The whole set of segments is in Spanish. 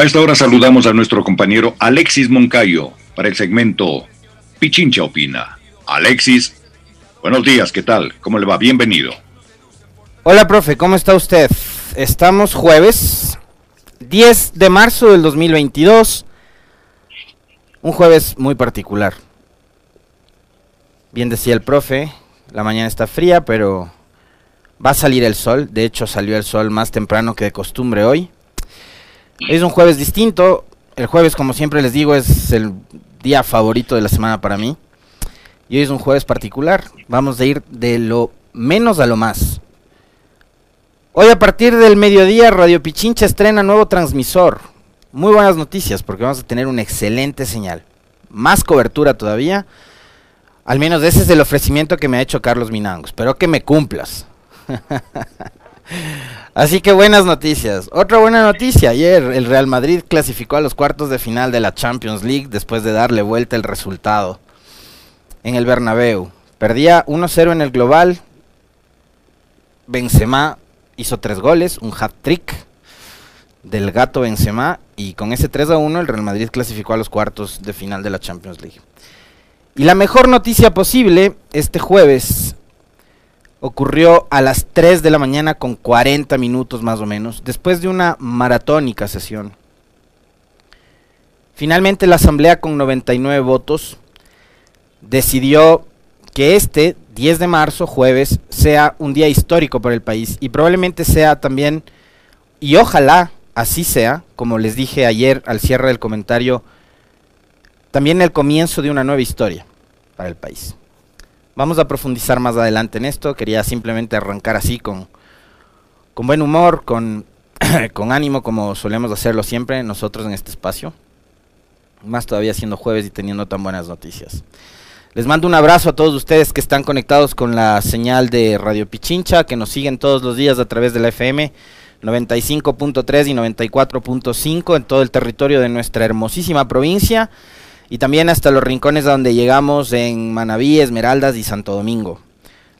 A esta hora saludamos a nuestro compañero Alexis Moncayo para el segmento Pichincha Opina. Alexis, buenos días, ¿qué tal? ¿Cómo le va? Bienvenido. Hola, profe, ¿cómo está usted? Estamos jueves 10 de marzo del 2022. Un jueves muy particular. Bien decía el profe, la mañana está fría, pero va a salir el sol. De hecho, salió el sol más temprano que de costumbre hoy. Es un jueves distinto. El jueves, como siempre les digo, es el día favorito de la semana para mí. Y hoy es un jueves particular. Vamos a ir de lo menos a lo más. Hoy a partir del mediodía Radio Pichincha estrena nuevo transmisor. Muy buenas noticias porque vamos a tener una excelente señal. Más cobertura todavía. Al menos ese es el ofrecimiento que me ha hecho Carlos Minango. Espero que me cumplas. Así que buenas noticias. Otra buena noticia. Ayer el Real Madrid clasificó a los cuartos de final de la Champions League después de darle vuelta el resultado en el Bernabéu. Perdía 1-0 en el global. Benzema hizo tres goles, un hat-trick del gato Benzema y con ese 3-1 el Real Madrid clasificó a los cuartos de final de la Champions League. Y la mejor noticia posible este jueves ocurrió a las 3 de la mañana con 40 minutos más o menos, después de una maratónica sesión. Finalmente la Asamblea con 99 votos decidió que este 10 de marzo, jueves, sea un día histórico para el país y probablemente sea también, y ojalá así sea, como les dije ayer al cierre del comentario, también el comienzo de una nueva historia para el país. Vamos a profundizar más adelante en esto. Quería simplemente arrancar así con, con buen humor, con, con ánimo, como solemos hacerlo siempre nosotros en este espacio. Más todavía siendo jueves y teniendo tan buenas noticias. Les mando un abrazo a todos ustedes que están conectados con la señal de Radio Pichincha, que nos siguen todos los días a través de la FM 95.3 y 94.5 en todo el territorio de nuestra hermosísima provincia y también hasta los rincones donde llegamos en Manabí, Esmeraldas y Santo Domingo.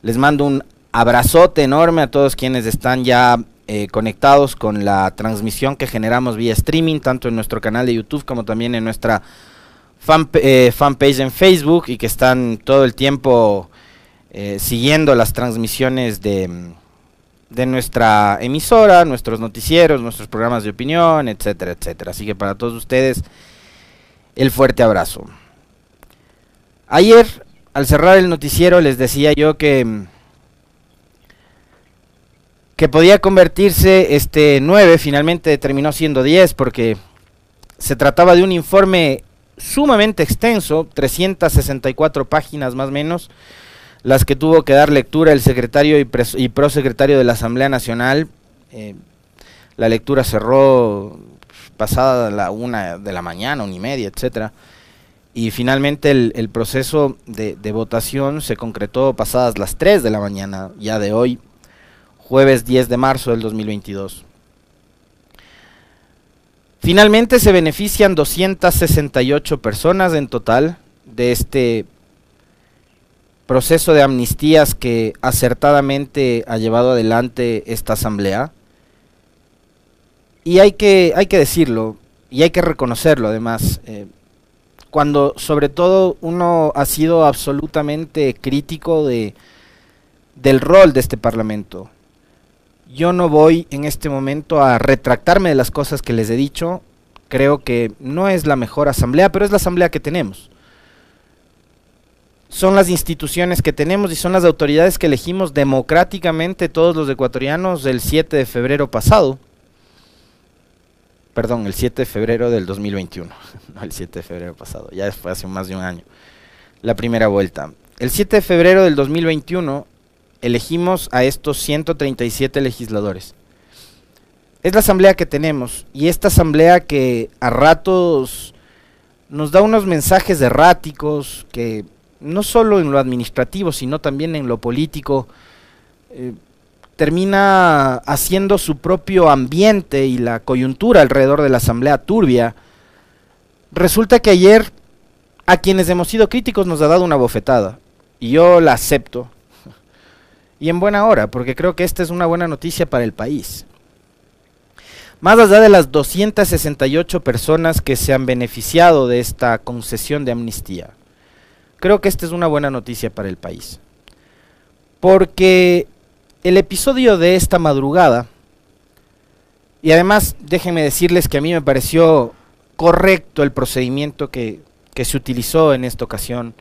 Les mando un abrazote enorme a todos quienes están ya eh, conectados con la transmisión que generamos vía streaming, tanto en nuestro canal de YouTube como también en nuestra fan, eh, fanpage en Facebook y que están todo el tiempo eh, siguiendo las transmisiones de, de nuestra emisora, nuestros noticieros, nuestros programas de opinión, etcétera, etcétera. Así que para todos ustedes el fuerte abrazo. Ayer, al cerrar el noticiero, les decía yo que que podía convertirse este 9, finalmente terminó siendo 10 porque se trataba de un informe sumamente extenso, 364 páginas más o menos, las que tuvo que dar lectura el secretario y, prosecretario de la Asamblea Nacional. Eh, la lectura cerró pasada la una de la mañana, una y media, etcétera. Y finalmente el, proceso de, votación se concretó pasadas las 3 de la mañana, ya de hoy, jueves 10 de marzo del 2022. Finalmente se benefician 268 personas en total de este proceso de amnistías que acertadamente ha llevado adelante esta asamblea y hay que, hay que decirlo, y hay que reconocerlo además, eh, cuando sobre todo uno ha sido absolutamente crítico de, del rol de este Parlamento. Yo no voy en este momento a retractarme de las cosas que les he dicho. Creo que no es la mejor asamblea, pero es la asamblea que tenemos. Son las instituciones que tenemos y son las autoridades que elegimos democráticamente todos los ecuatorianos el 7 de febrero pasado perdón, el 7 de febrero del 2021, no el 7 de febrero pasado, ya fue hace más de un año, la primera vuelta. El 7 de febrero del 2021 elegimos a estos 137 legisladores. Es la asamblea que tenemos y esta asamblea que a ratos nos da unos mensajes erráticos que no solo en lo administrativo, sino también en lo político, eh, termina haciendo su propio ambiente y la coyuntura alrededor de la asamblea turbia, resulta que ayer a quienes hemos sido críticos nos ha dado una bofetada. Y yo la acepto. Y en buena hora, porque creo que esta es una buena noticia para el país. más allá de las 268 personas que se han beneficiado de esta concesión de amnistía, creo que esta es una buena noticia para el país. Porque el episodio de esta madrugada, y además déjenme decirles que a mí me pareció correcto el procedimiento que, que se utilizó en esta ocasión,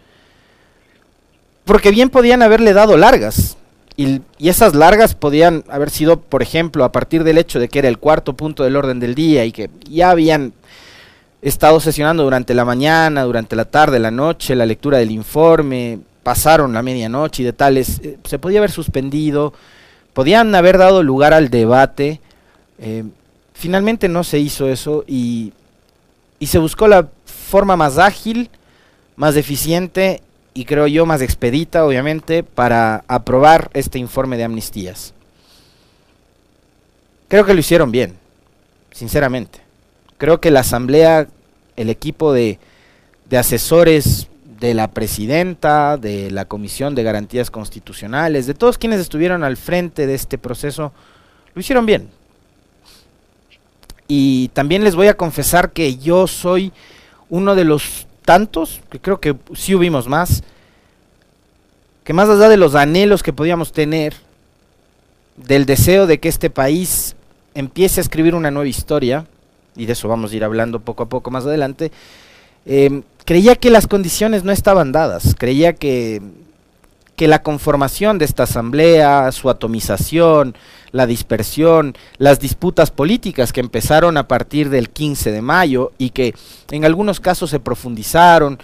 porque bien podían haberle dado largas, y, esas largas podían haber sido, por ejemplo, a partir del hecho de que era el cuarto punto del orden del día y que ya habían estado sesionando durante la mañana, durante la tarde, la noche, la lectura del informe, pasaron la medianoche y de tales, eh, se podía haber suspendido, podían haber dado lugar al debate. Eh, finalmente no se hizo eso y, y se buscó la forma más ágil, más eficiente y creo yo más expedita, obviamente, para aprobar este informe de amnistías. Creo que lo hicieron bien, sinceramente. Creo que la Asamblea, el equipo de, de asesores de la presidenta, de la Comisión de Garantías Constitucionales, de todos quienes estuvieron al frente de este proceso, lo hicieron bien. Y también les voy a confesar que yo soy uno de los tantos, que creo que sí hubimos más, que más allá de los anhelos que podíamos tener, del deseo de que este país empiece a escribir una nueva historia, y de eso vamos a ir hablando poco a poco más adelante, em, creía que las condiciones no estaban dadas, creía que, que la conformación de esta asamblea, su atomización, la dispersión, las disputas políticas que empezaron a partir del 15 de mayo y que en algunos casos se profundizaron,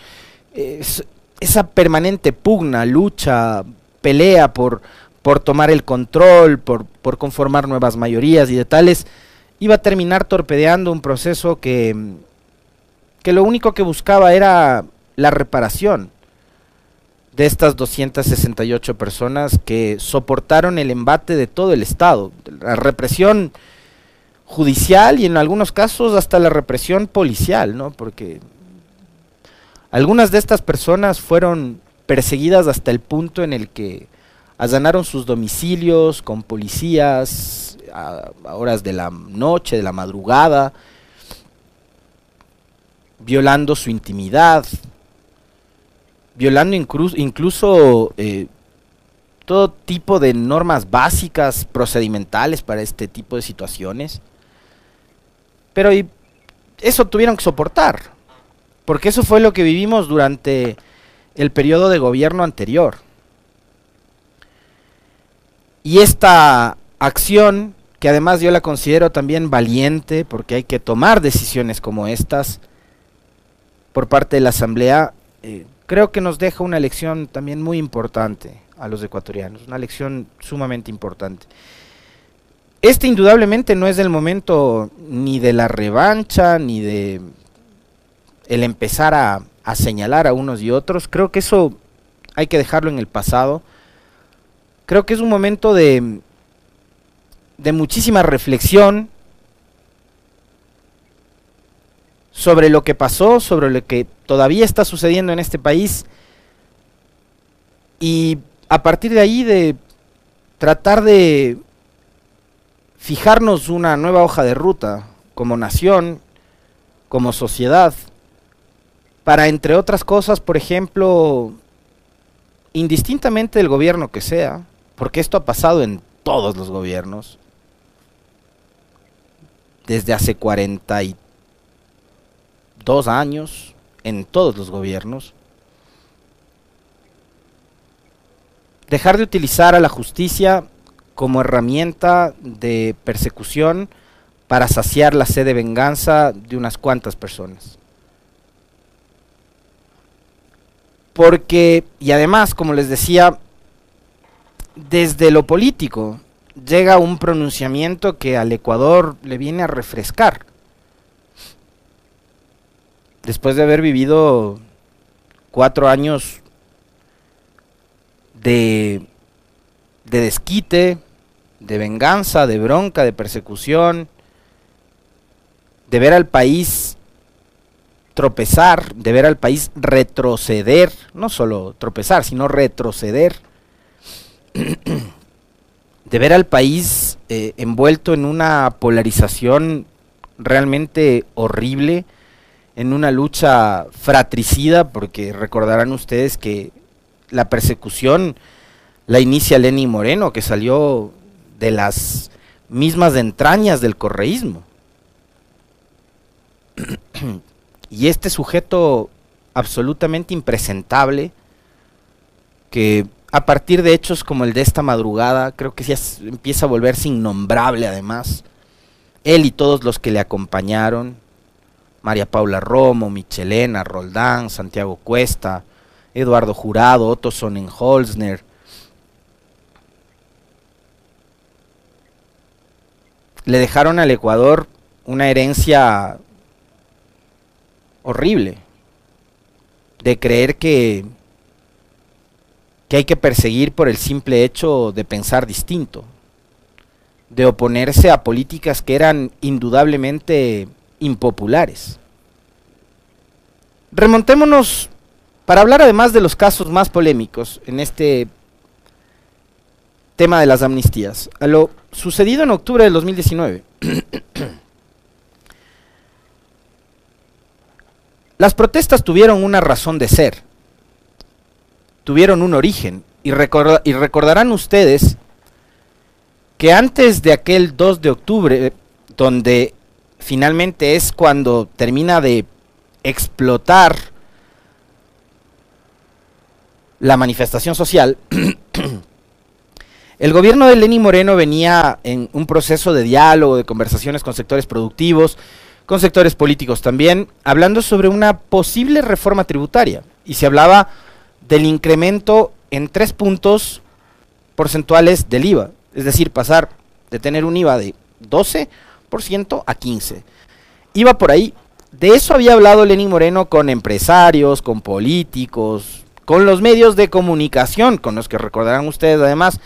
esa permanente pugna, lucha, pelea por, por tomar el control, por, por conformar nuevas mayorías y de tales, iba a terminar torpedeando un proceso que, que lo único que buscaba era la reparación de estas 268 personas que soportaron el embate de todo el Estado, la represión judicial y en algunos casos hasta la represión policial, ¿no? Porque algunas de estas personas fueron perseguidas hasta el punto en el que allanaron sus domicilios con policías a, horas de la noche, de la madrugada, violando su intimidad, violando incluso, eh, todo tipo de normas básicas, procedimentales para este tipo de situaciones. Pero eso tuvieron que soportar, porque eso fue lo que vivimos durante el periodo de gobierno anterior. Y esta acción, que además yo la considero también valiente, porque hay que tomar decisiones como estas por parte de la Asamblea, eh, creo que nos deja una lección también muy importante a los ecuatorianos, una lección sumamente importante. Este indudablemente no es el momento ni de la revancha, ni de el empezar a, a señalar a unos y otros. Creo que eso hay que dejarlo en el pasado. Creo que es un momento de, de muchísima reflexión sobre lo que pasó, sobre lo que todavía está sucediendo en este país. Y a partir de ahí de tratar de fijarnos una nueva hoja de ruta como nación, como sociedad, para entre otras cosas, por ejemplo, indistintamente del gobierno que sea, porque esto ha pasado en todos los gobiernos, desde hace 42 años, en todos los gobiernos, dejar de utilizar a la justicia como herramienta de persecución para saciar la sed de venganza de unas cuantas personas. Porque, y además, como les decía, desde lo político llega un pronunciamiento que al Ecuador le viene a refrescar después de haber vivido cuatro años de, de desquite, de venganza, de bronca, de persecución, de ver al país tropezar, de ver al país retroceder, no solo tropezar, sino retroceder. de ver al país eh, envuelto en una polarización realmente horrible, en una lucha fratricida, porque recordarán ustedes que la persecución la inicia Lenny Moreno, que salió de las mismas entrañas del correísmo. y este sujeto absolutamente impresentable, que a partir de hechos como el de esta madrugada, creo que ya empieza a volverse innombrable además, él y todos los que le acompañaron, María Paula Romo, Michelena, Roldán, Santiago Cuesta, Eduardo Jurado, Otto Sonnenholzner, le dejaron al Ecuador una herencia horrible de creer que, que hay que perseguir por el simple hecho de pensar distinto, de oponerse a políticas que eran indudablemente impopulares. Remontémonos para hablar además de los casos más polémicos en este tema de las amnistías, a lo sucedido en octubre del 2019. Las protestas tuvieron una razón de ser, tuvieron un origen, y, y recordarán ustedes que antes de aquel 2 de octubre, donde finalmente es cuando termina de explotar la manifestación social, el gobierno de Lenín Moreno venía en un proceso de diálogo, de conversaciones con sectores productivos, con sectores políticos también, hablando sobre una posible reforma tributaria. Y se hablaba del incremento en tres puntos porcentuales del IVA. Es decir, pasar de tener un IVA de 12% a 15%. Iba por ahí. De eso había hablado Lenín Moreno con empresarios, con políticos, con los medios de comunicación, con los que recordarán ustedes además.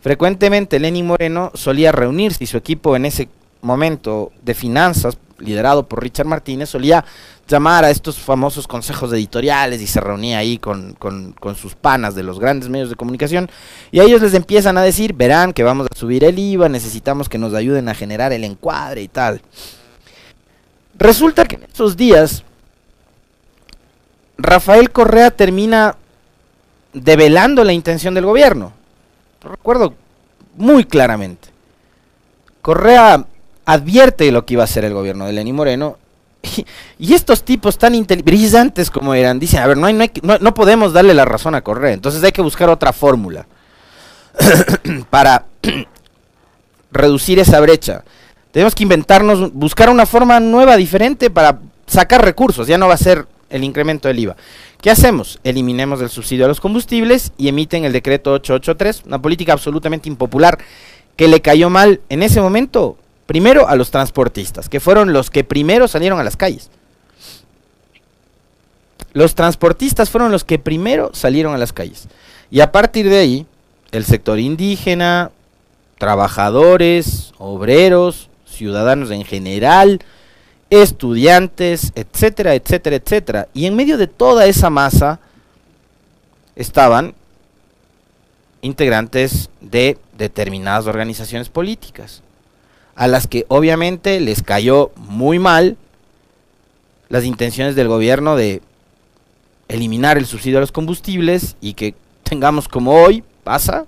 Frecuentemente Lenín Moreno solía reunirse y su equipo en ese momento de finanzas liderado por Richard Martínez, solía llamar a estos famosos consejos editoriales y se reunía ahí con, sus panas de los grandes medios de comunicación y a ellos les empiezan a decir, verán que vamos a subir el IVA, necesitamos que nos ayuden a generar el encuadre y tal. Resulta que en esos días Rafael Correa termina develando la intención del gobierno. Lo recuerdo muy claramente. Correa advierte lo que iba a hacer el gobierno de Lenín Moreno. Y, estos tipos tan brillantes como eran, dicen, a ver, no, no, podemos darle la razón a Correa, entonces hay que buscar otra fórmula para reducir esa brecha. Tenemos que inventarnos, buscar una forma nueva, diferente para sacar recursos, ya no va a ser el incremento del IVA. ¿Qué hacemos? Eliminemos el subsidio a los combustibles y emiten el decreto 883, una política absolutamente impopular que le cayó mal en ese momento Primero a los transportistas, que fueron los que primero salieron a las calles. Los transportistas fueron los que primero salieron a las calles. Y a partir de ahí, el sector indígena, trabajadores, obreros, ciudadanos en general, estudiantes, etcétera, etcétera, etcétera. Y en medio de toda esa masa estaban integrantes de determinadas organizaciones políticas a las que obviamente les cayó muy mal las intenciones del gobierno de eliminar el subsidio a los combustibles y que tengamos como hoy pasa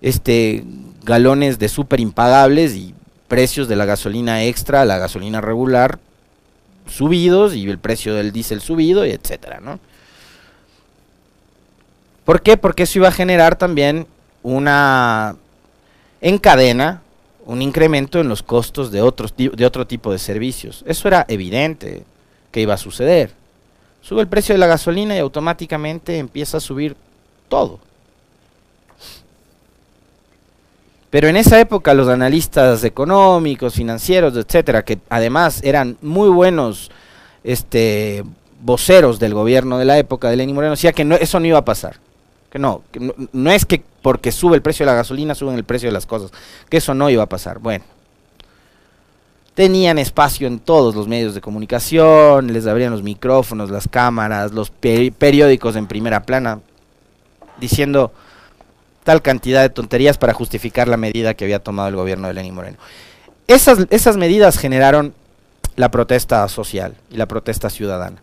este galones de súper impagables y precios de la gasolina extra, la gasolina regular subidos y el precio del diésel subido y etcétera, ¿no? ¿Por qué? Porque eso iba a generar también una en cadena un incremento en los costos de, otros, de otro tipo de servicios. Eso era evidente que iba a suceder. Sube el precio de la gasolina y automáticamente empieza a subir todo. Pero en esa época los analistas económicos, financieros, etcétera, que además eran muy buenos este, voceros del gobierno de la época de Lenín Moreno, decía que no, eso no iba a pasar. Que no, no, es que porque sube el precio de la gasolina suben el precio de las cosas, que eso no iba a pasar. Bueno, tenían espacio en todos los medios de comunicación, les abrían los micrófonos, las cámaras, los periódicos en primera plana, diciendo, tal cantidad de tonterías para justificar la medida que había tomado el gobierno de Lenín Moreno. Esas, esas medidas generaron la protesta social y la protesta ciudadana.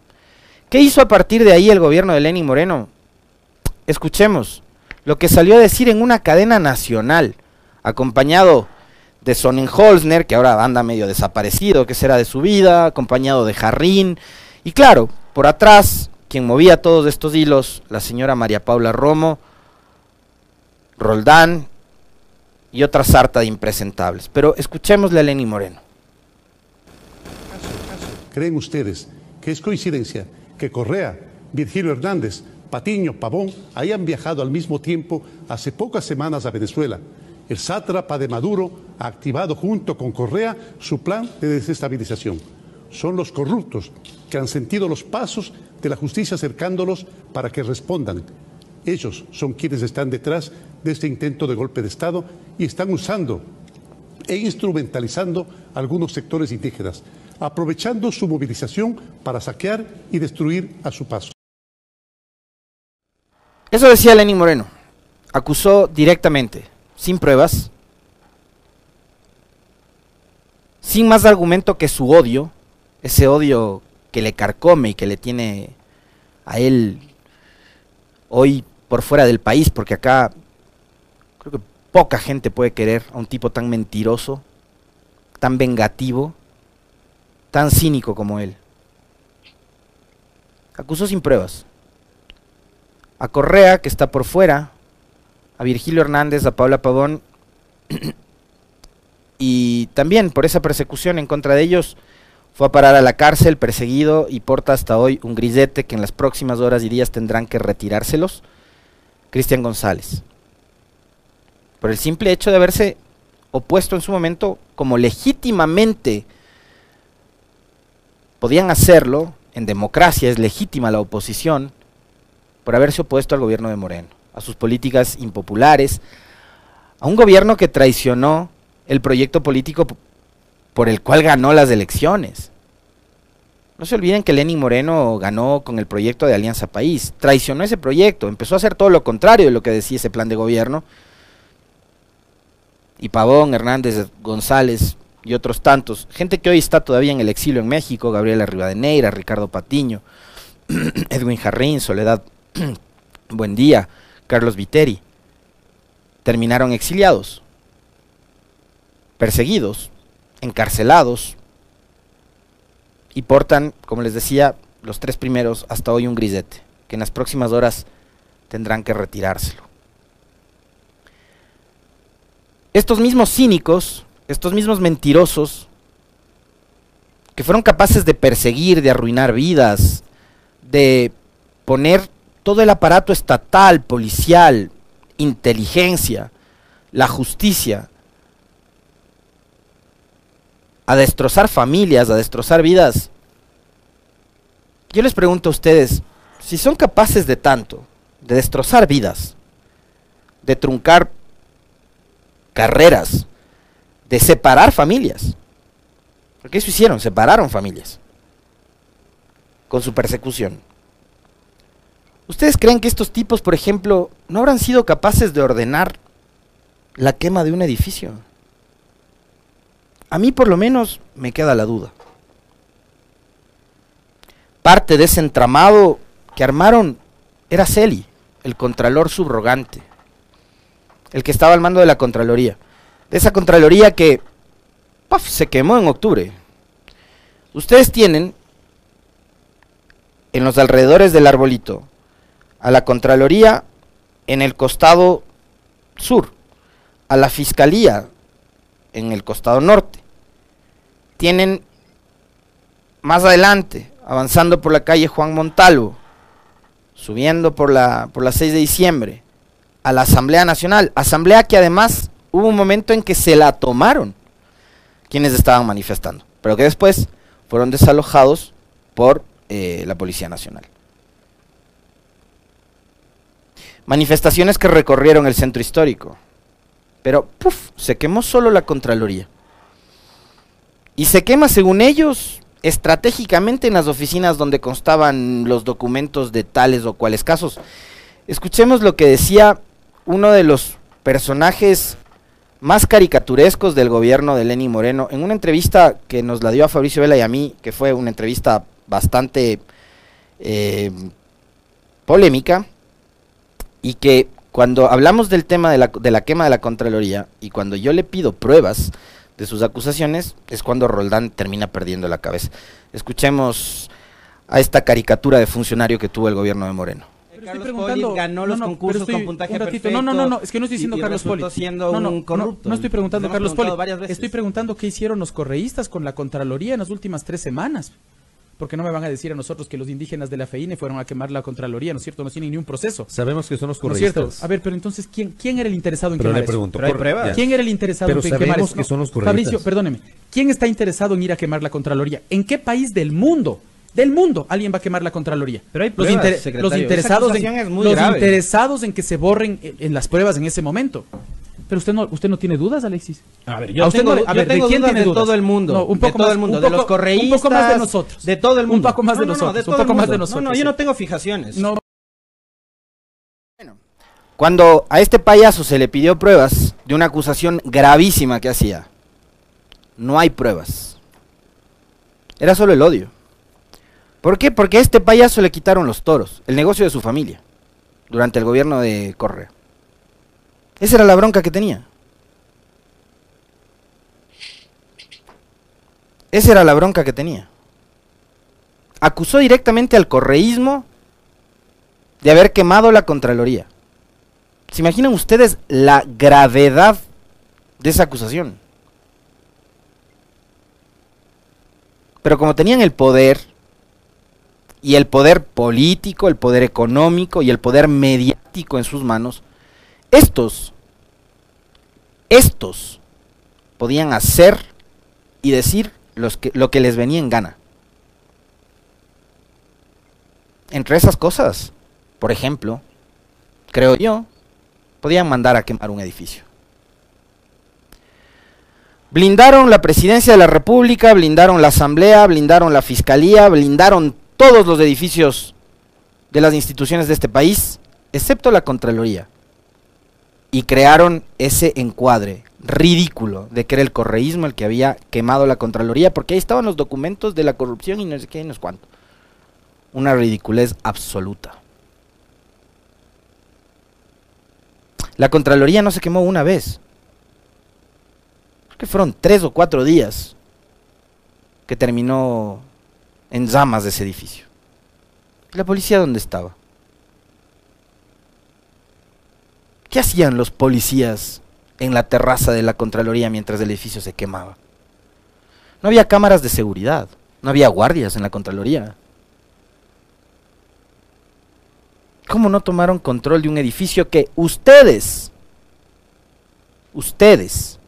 ¿Qué hizo a partir de ahí el gobierno de Lenín Moreno? Escuchemos lo que salió a decir en una cadena nacional, acompañado de Sonnenholzner, que ahora anda medio desaparecido, que será de su vida, acompañado de Jarrín, y claro, por atrás, quien movía todos estos hilos, la señora María Paula Romo, Roldán y otra sarta de impresentables. Pero escuchémosle a Lenny Moreno. ¿Creen ustedes que es coincidencia que Correa, Virgilio Hernández, Patiño, Pavón hayan viajado al mismo tiempo hace pocas semanas a Venezuela? El sátrapa de Maduro ha activado junto con Correa su plan de desestabilización. Son los corruptos que han sentido los pasos de la justicia acercándolos para que respondan. Ellos son quienes están detrás de este intento de golpe de Estado y están usando e instrumentalizando algunos sectores indígenas, aprovechando su movilización para saquear y destruir a su paso. Eso decía Lenín Moreno. Acusó directamente, sin pruebas, sin más argumento que su odio, ese odio que le carcome y que le tiene a él hoy por fuera del país, porque acá creo que poca gente puede querer a un tipo tan mentiroso, tan vengativo, tan cínico como él. Acusó sin pruebas. A Correa, que está por fuera, a Virgilio Hernández, a Paula Pavón, y también por esa persecución en contra de ellos, fue a parar a la cárcel, perseguido y porta hasta hoy un grisete que en las próximas horas y días tendrán que retirárselos. Cristian González. Por el simple hecho de haberse opuesto en su momento como legítimamente podían hacerlo, en democracia es legítima la oposición, por haberse opuesto al gobierno de Moreno, a sus políticas impopulares, a un gobierno que traicionó el proyecto político por el cual ganó las elecciones. No se olviden que Lenin Moreno ganó con el proyecto de Alianza País, traicionó ese proyecto, empezó a hacer todo lo contrario de lo que decía ese plan de gobierno. Y Pavón, Hernández, González y otros tantos, gente que hoy está todavía en el exilio en México, Gabriela Rivadeneira, Ricardo Patiño, Edwin Jarrín, Soledad Buen Día, Carlos Viteri, terminaron exiliados, perseguidos, encarcelados, y portan, como les decía, los tres primeros hasta hoy un grisete, que en las próximas horas tendrán que retirárselo. Estos mismos cínicos, estos mismos mentirosos, que fueron capaces de perseguir, de arruinar vidas, de poner todo el aparato estatal, policial, inteligencia, la justicia, a destrozar familias, a destrozar vidas. Yo les pregunto a ustedes, si son capaces de tanto, de destrozar vidas, de truncar carreras, de separar familias, porque eso hicieron, separaron familias con su persecución. ¿Ustedes creen que estos tipos, por ejemplo, no habrán sido capaces de ordenar la quema de un edificio? A mí por lo menos me queda la duda. Parte de ese entramado que armaron era Celi, el contralor subrogante, el que estaba al mando de la Contraloría. De esa Contraloría que se quemó en octubre. Ustedes tienen en los alrededores del arbolito a la Contraloría en el costado sur, a la Fiscalía en el costado norte. Tienen más adelante, avanzando por la calle Juan Montalvo, subiendo por la, por la 6 de diciembre, a la Asamblea Nacional. Asamblea que además hubo un momento en que se la tomaron quienes estaban manifestando, pero que después fueron desalojados por eh, la Policía Nacional. Manifestaciones que recorrieron el centro histórico. Pero, puff, se quemó solo la Contraloría. Y se quema, según ellos, estratégicamente en las oficinas donde constaban los documentos de tales o cuales casos. Escuchemos lo que decía uno de los personajes más caricaturescos del gobierno de Lenny Moreno, en una entrevista que nos la dio a Fabricio Vela y a mí, que fue una entrevista bastante eh, polémica, y que cuando hablamos del tema de la, de la quema de la Contraloría, y cuando yo le pido pruebas de sus acusaciones, es cuando Roldán termina perdiendo la cabeza. Escuchemos a esta caricatura de funcionario que tuvo el gobierno de Moreno. Carlos preguntando, ganó los concursos con puntaje perfecto. No, no, no, no, es que no estoy diciendo Carlos Poli. Siendo no, no, un corrupto. No, estoy preguntando Carlos Poli. Estoy preguntando qué hicieron los correístas con la Contraloría en las últimas tres semanas. Porque no me van a decir a nosotros que los indígenas de la FEINE fueron a quemar la Contraloría, ¿no es cierto? No tienen ni un proceso. Sabemos que son los correístas. ¿No es cierto? A ver, pero entonces, ¿quién, quién era el interesado en pero quemar le pregunto, eso? Pero ¿Quién era el interesado pero en quemar eso? que son los correístas. Fabricio, perdóneme. ¿Quién está interesado en ir a quemar la Contraloría? ¿En qué país del mundo del mundo alguien va a quemar la Contraloría. Pero hay los, los interesados, en, los interesados en que se borren en, las pruebas en ese momento. Pero usted no, usted no tiene dudas, Alexis. A ver, yo tengo, a ver, ¿de quién tiene dudas? todo el mundo. un poco de todo más, el mundo, de los correístas. Un poco más de nosotros. De todo el mundo. Un poco más de nosotros. un poco más de nosotros. No, no, yo no tengo fijaciones. No. Bueno, cuando a este payaso se le pidió pruebas de una acusación gravísima que hacía, no hay pruebas. Era solo el odio. ¿Por qué? Porque a este payaso le quitaron los toros, el negocio de su familia, durante el gobierno de Correa. Esa era la bronca que tenía. Esa era la bronca que tenía. Acusó directamente al correísmo de haber quemado la Contraloría. ¿Se imaginan ustedes la gravedad de esa acusación? Pero como tenían el poder, y el poder político, el poder económico y el poder mediático en sus manos, estos, estos podían hacer y decir lo que les venía en gana. Entre esas cosas, por ejemplo, creo yo, podían mandar a quemar un edificio. Blindaron la presidencia de la República, blindaron la Asamblea, blindaron la Fiscalía, blindaron todos los edificios de las instituciones de este país, excepto la Contraloría. Y crearon ese encuadre ridículo de que era el correísmo el que había quemado la Contraloría, porque ahí estaban los documentos de la corrupción y no sé qué y no sé cuánto. Una ridiculez absoluta. La Contraloría no se quemó una vez. Creo que fueron tres o cuatro días que terminó en llamas de ese edificio. ¿La policía dónde estaba? ¿Qué hacían los policías en la terraza de la Contraloría mientras el edificio se quemaba? No había cámaras de seguridad, no había guardias en la Contraloría. ¿Cómo no tomaron control de un edificio que ustedes, ustedes,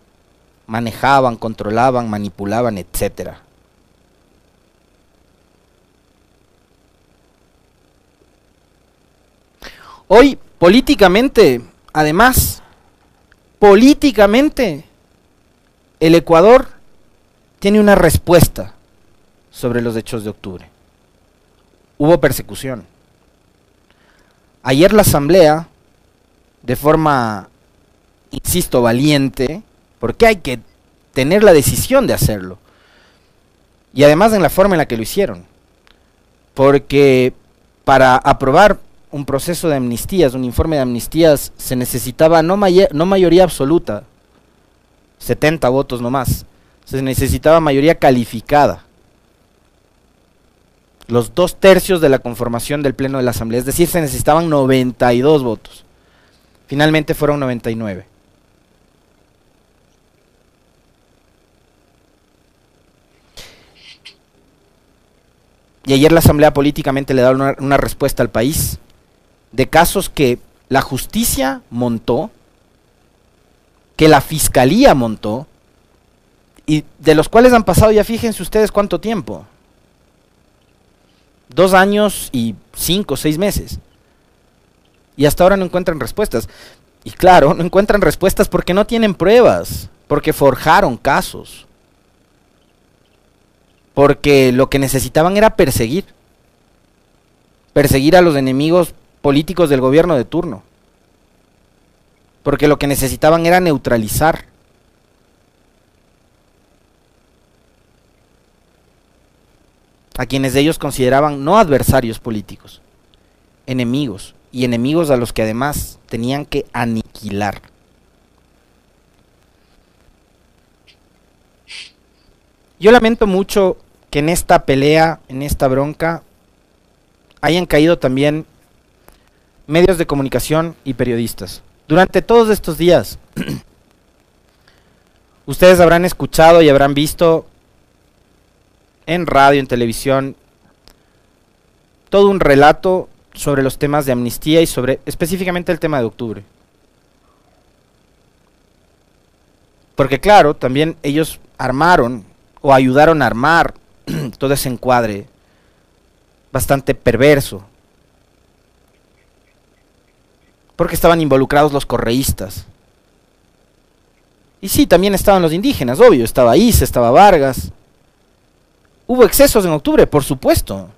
manejaban, controlaban, manipulaban, etcétera? Hoy, políticamente, además, políticamente, el Ecuador tiene una respuesta sobre los hechos de octubre. Hubo persecución. Ayer la Asamblea, de forma, insisto, valiente, porque hay que tener la decisión de hacerlo, y además en la forma en la que lo hicieron, porque para aprobar un proceso de amnistías, un informe de amnistías, se necesitaba no, no mayoría absoluta, 70 votos nomás, se necesitaba mayoría calificada. Los dos tercios de la conformación del Pleno de la Asamblea, es decir, se necesitaban 92 votos. Finalmente fueron 99. Y ayer la Asamblea políticamente le da una, una respuesta al país de casos que la justicia montó, que la fiscalía montó, y de los cuales han pasado ya fíjense ustedes cuánto tiempo. Dos años y cinco, seis meses. Y hasta ahora no encuentran respuestas. Y claro, no encuentran respuestas porque no tienen pruebas, porque forjaron casos. Porque lo que necesitaban era perseguir. Perseguir a los enemigos políticos del gobierno de turno. porque lo que necesitaban era neutralizar. a quienes ellos consideraban no adversarios políticos, enemigos, y enemigos a los que además tenían que aniquilar. Yo lamento mucho que en esta pelea, en esta bronca, hayan caído también medios de comunicación y periodistas. Durante todos estos días, ustedes habrán escuchado y habrán visto en radio, en televisión, todo un relato sobre los temas de amnistía y sobre específicamente el tema de octubre. Porque claro, también ellos armaron o ayudaron a armar todo ese encuadre bastante perverso. Porque estaban involucrados los correístas. Y sí, también estaban los indígenas, obvio. Estaba Isa, estaba Vargas. Hubo excesos en octubre, por supuesto.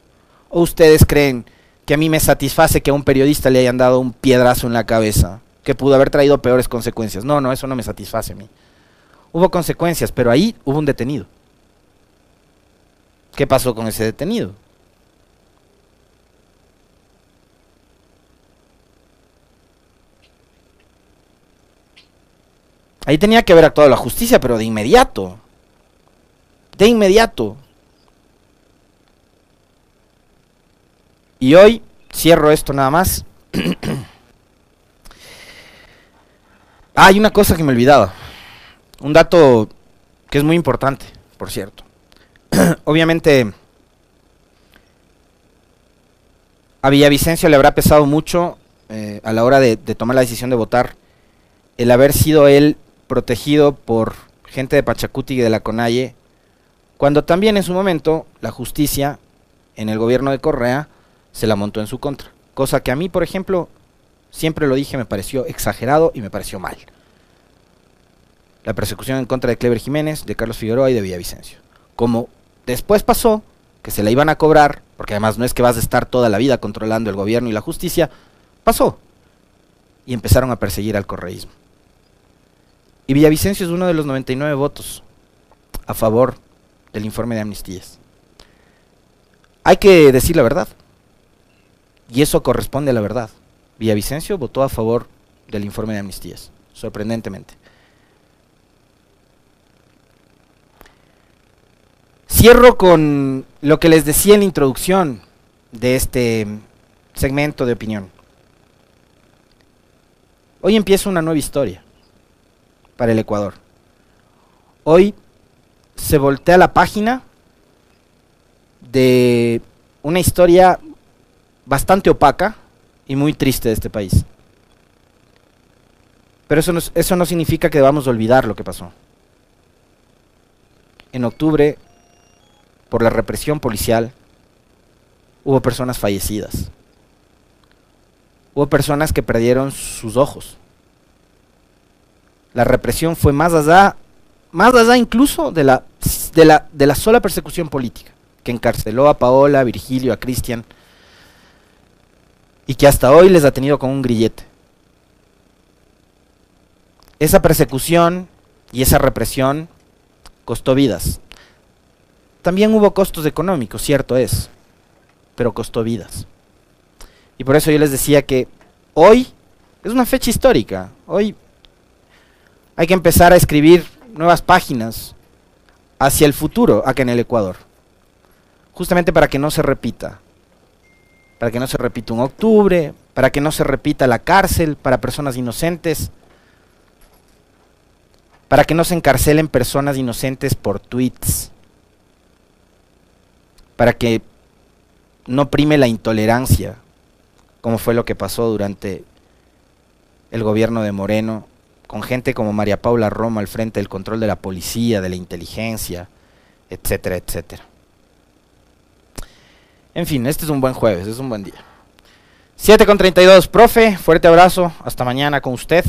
¿O ustedes creen que a mí me satisface que a un periodista le hayan dado un piedrazo en la cabeza? Que pudo haber traído peores consecuencias. No, no, eso no me satisface a mí. Hubo consecuencias, pero ahí hubo un detenido. ¿Qué pasó con ese detenido? Ahí tenía que haber actuado la justicia, pero de inmediato. De inmediato. Y hoy cierro esto nada más. ah, hay una cosa que me olvidaba. Un dato que es muy importante, por cierto. Obviamente a Villavicencio le habrá pesado mucho eh, a la hora de, de tomar la decisión de votar el haber sido él protegido por gente de Pachacuti y de la Conalle, cuando también en su momento la justicia en el gobierno de Correa se la montó en su contra. Cosa que a mí, por ejemplo, siempre lo dije, me pareció exagerado y me pareció mal. La persecución en contra de Clever Jiménez, de Carlos Figueroa y de Villavicencio. Como después pasó, que se la iban a cobrar, porque además no es que vas a estar toda la vida controlando el gobierno y la justicia, pasó. Y empezaron a perseguir al correísmo. Y Villavicencio es uno de los 99 votos a favor del informe de amnistías. Hay que decir la verdad. Y eso corresponde a la verdad. Villavicencio votó a favor del informe de amnistías, sorprendentemente. Cierro con lo que les decía en la introducción de este segmento de opinión. Hoy empieza una nueva historia para el Ecuador. Hoy se voltea la página de una historia bastante opaca y muy triste de este país. Pero eso no, eso no significa que debamos olvidar lo que pasó. En octubre, por la represión policial, hubo personas fallecidas. Hubo personas que perdieron sus ojos. La represión fue más allá, más allá incluso de la, de la, de la sola persecución política, que encarceló a Paola, a Virgilio, a Cristian, y que hasta hoy les ha tenido con un grillete. Esa persecución y esa represión costó vidas. También hubo costos económicos, cierto es, pero costó vidas. Y por eso yo les decía que hoy es una fecha histórica. Hoy hay que empezar a escribir nuevas páginas hacia el futuro acá en el Ecuador. Justamente para que no se repita. Para que no se repita un octubre, para que no se repita la cárcel para personas inocentes, para que no se encarcelen personas inocentes por tweets, para que no prime la intolerancia, como fue lo que pasó durante el gobierno de Moreno, con gente como María Paula Roma al frente del control de la policía, de la inteligencia, etcétera, etcétera. En fin, este es un buen jueves, es un buen día. 7 con 32, profe, fuerte abrazo, hasta mañana con usted.